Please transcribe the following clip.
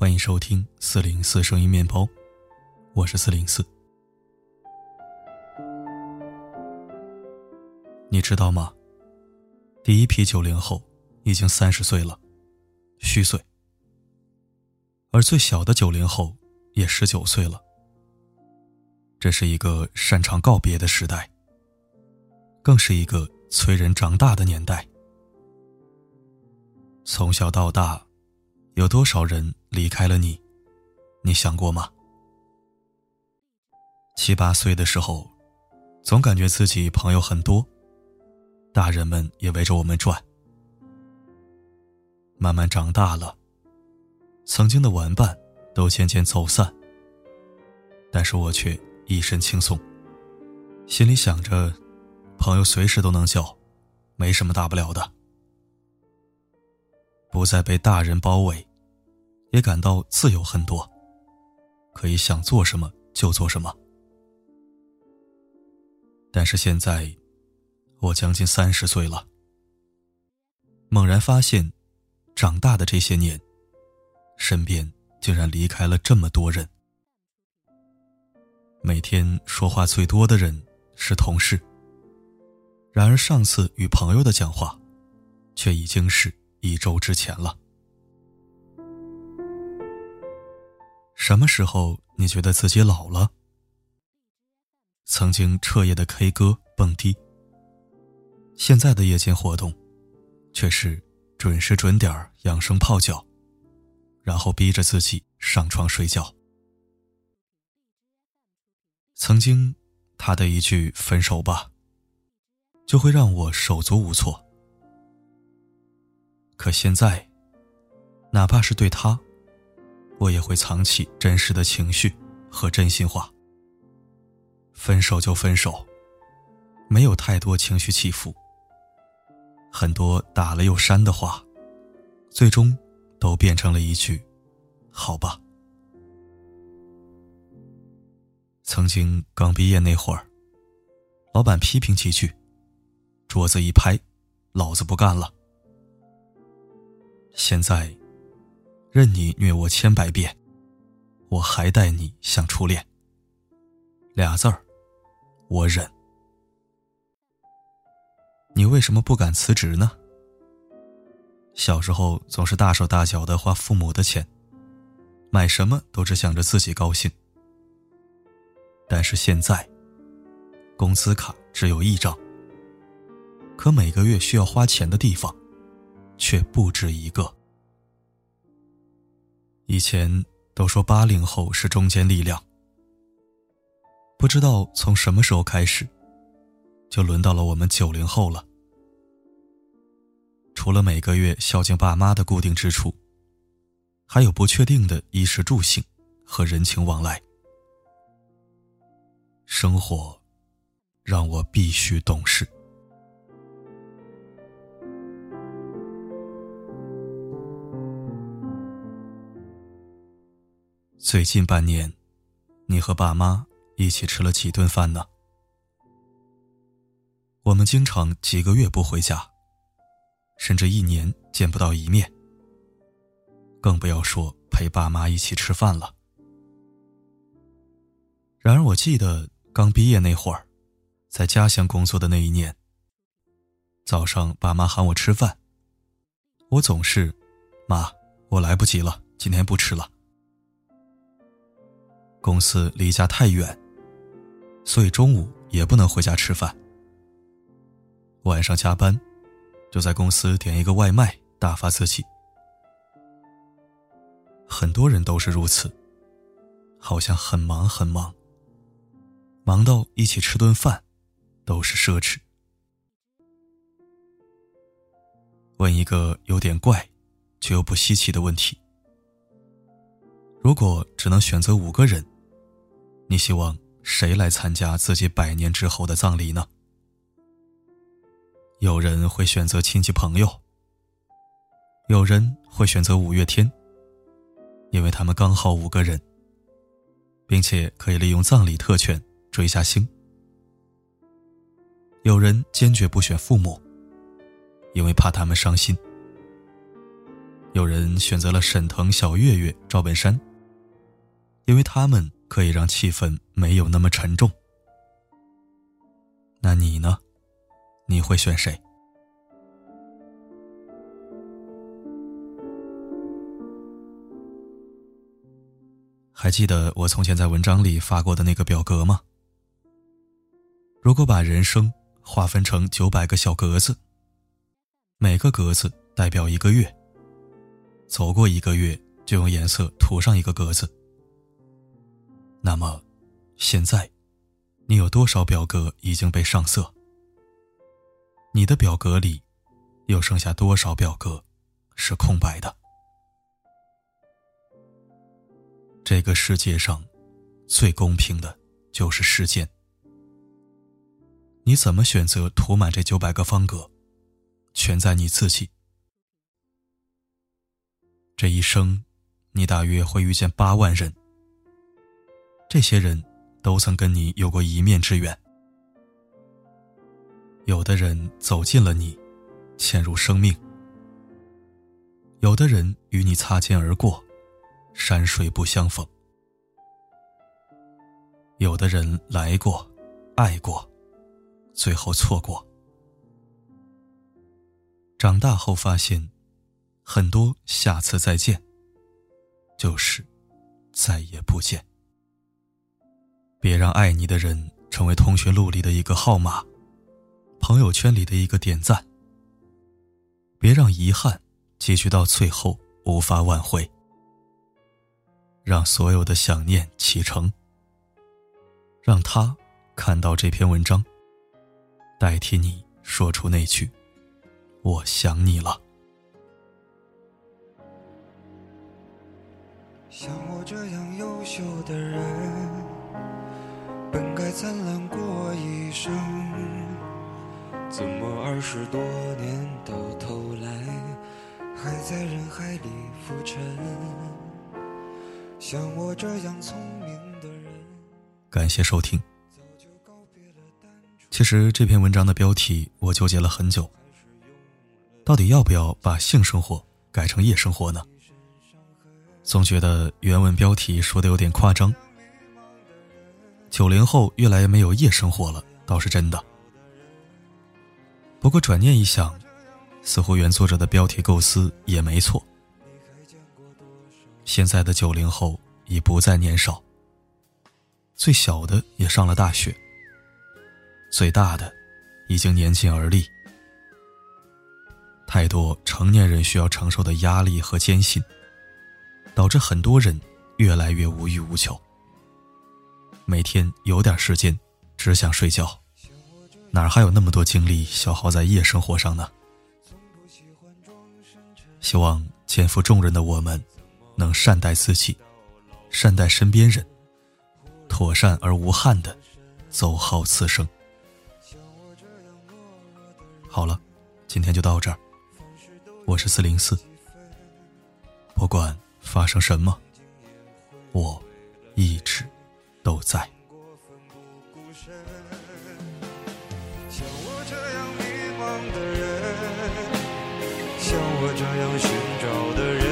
欢迎收听四零四声音面包，我是四零四。你知道吗？第一批九零后已经三十岁了，虚岁；而最小的九零后也十九岁了。这是一个擅长告别的时代，更是一个催人长大的年代。从小到大，有多少人离开了你？你想过吗？七八岁的时候，总感觉自己朋友很多，大人们也围着我们转。慢慢长大了，曾经的玩伴都渐渐走散，但是我却一身轻松，心里想着，朋友随时都能交，没什么大不了的。不再被大人包围，也感到自由很多，可以想做什么就做什么。但是现在，我将近三十岁了，猛然发现，长大的这些年，身边竟然离开了这么多人。每天说话最多的人是同事，然而上次与朋友的讲话，却已经是。一周之前了。什么时候你觉得自己老了？曾经彻夜的 K 歌蹦迪，现在的夜间活动，却是准时准点养生泡脚，然后逼着自己上床睡觉。曾经，他的一句“分手吧”，就会让我手足无措。可现在，哪怕是对他，我也会藏起真实的情绪和真心话。分手就分手，没有太多情绪起伏。很多打了又删的话，最终都变成了一句“好吧”。曾经刚毕业那会儿，老板批评几句，桌子一拍，老子不干了。现在，任你虐我千百遍，我还待你像初恋。俩字儿，我忍。你为什么不敢辞职呢？小时候总是大手大脚的花父母的钱，买什么都只想着自己高兴。但是现在，工资卡只有一张，可每个月需要花钱的地方。却不止一个。以前都说八零后是中坚力量，不知道从什么时候开始，就轮到了我们九零后了。除了每个月孝敬爸妈的固定支出，还有不确定的衣食住行和人情往来，生活让我必须懂事。最近半年，你和爸妈一起吃了几顿饭呢？我们经常几个月不回家，甚至一年见不到一面，更不要说陪爸妈一起吃饭了。然而，我记得刚毕业那会儿，在家乡工作的那一年，早上爸妈喊我吃饭，我总是，妈，我来不及了，今天不吃了。公司离家太远，所以中午也不能回家吃饭。晚上加班，就在公司点一个外卖打发自己。很多人都是如此，好像很忙很忙，忙到一起吃顿饭都是奢侈。问一个有点怪，却又不稀奇的问题：如果只能选择五个人？你希望谁来参加自己百年之后的葬礼呢？有人会选择亲戚朋友，有人会选择五月天，因为他们刚好五个人，并且可以利用葬礼特权追下星。有人坚决不选父母，因为怕他们伤心。有人选择了沈腾、小岳岳、赵本山，因为他们可以让气氛没有那么沉重。那你呢？你会选谁？还记得我从前在文章里发过的那个表格吗？如果把人生划分成九百个小格子，每个格子代表一个月，走过一个月就用颜色涂上一个格子。那么，现在，你有多少表格已经被上色？你的表格里，又剩下多少表格是空白的？这个世界上，最公平的就是时间。你怎么选择涂满这九百个方格，全在你自己。这一生，你大约会遇见八万人，这些人都曾跟你有过一面之缘。有的人走进了你，潜入生命；有的人与你擦肩而过。山水不相逢。有的人来过，爱过，最后错过。长大后发现，很多下次再见，就是再也不见。别让爱你的人成为通讯录里的一个号码，朋友圈里的一个点赞。别让遗憾结局到最后无法挽回。让所有的想念启程，让他看到这篇文章，代替你说出那句“我想你了”。像我这样优秀的人，本该灿烂过一生，怎么二十多年到头来，还在人海里浮沉？像我这样聪明的人。感谢收听。其实这篇文章的标题我纠结了很久，到底要不要把性生活改成夜生活呢？总觉得原文标题说的有点夸张。九零后越来越没有夜生活了，倒是真的。不过转念一想，似乎原作者的标题构思也没错。现在的九零后已不再年少，最小的也上了大学，最大的已经年近而立。太多成年人需要承受的压力和艰辛，导致很多人越来越无欲无求。每天有点时间，只想睡觉，哪还有那么多精力消耗在夜生活上呢？希望肩负重任的我们。能善待自己，善待身边人，妥善而无憾的走好此生。好了，今天就到这儿。我是四零四，不管发生什么，我一直都在。像我这样迷茫的人，像我这样寻找的人。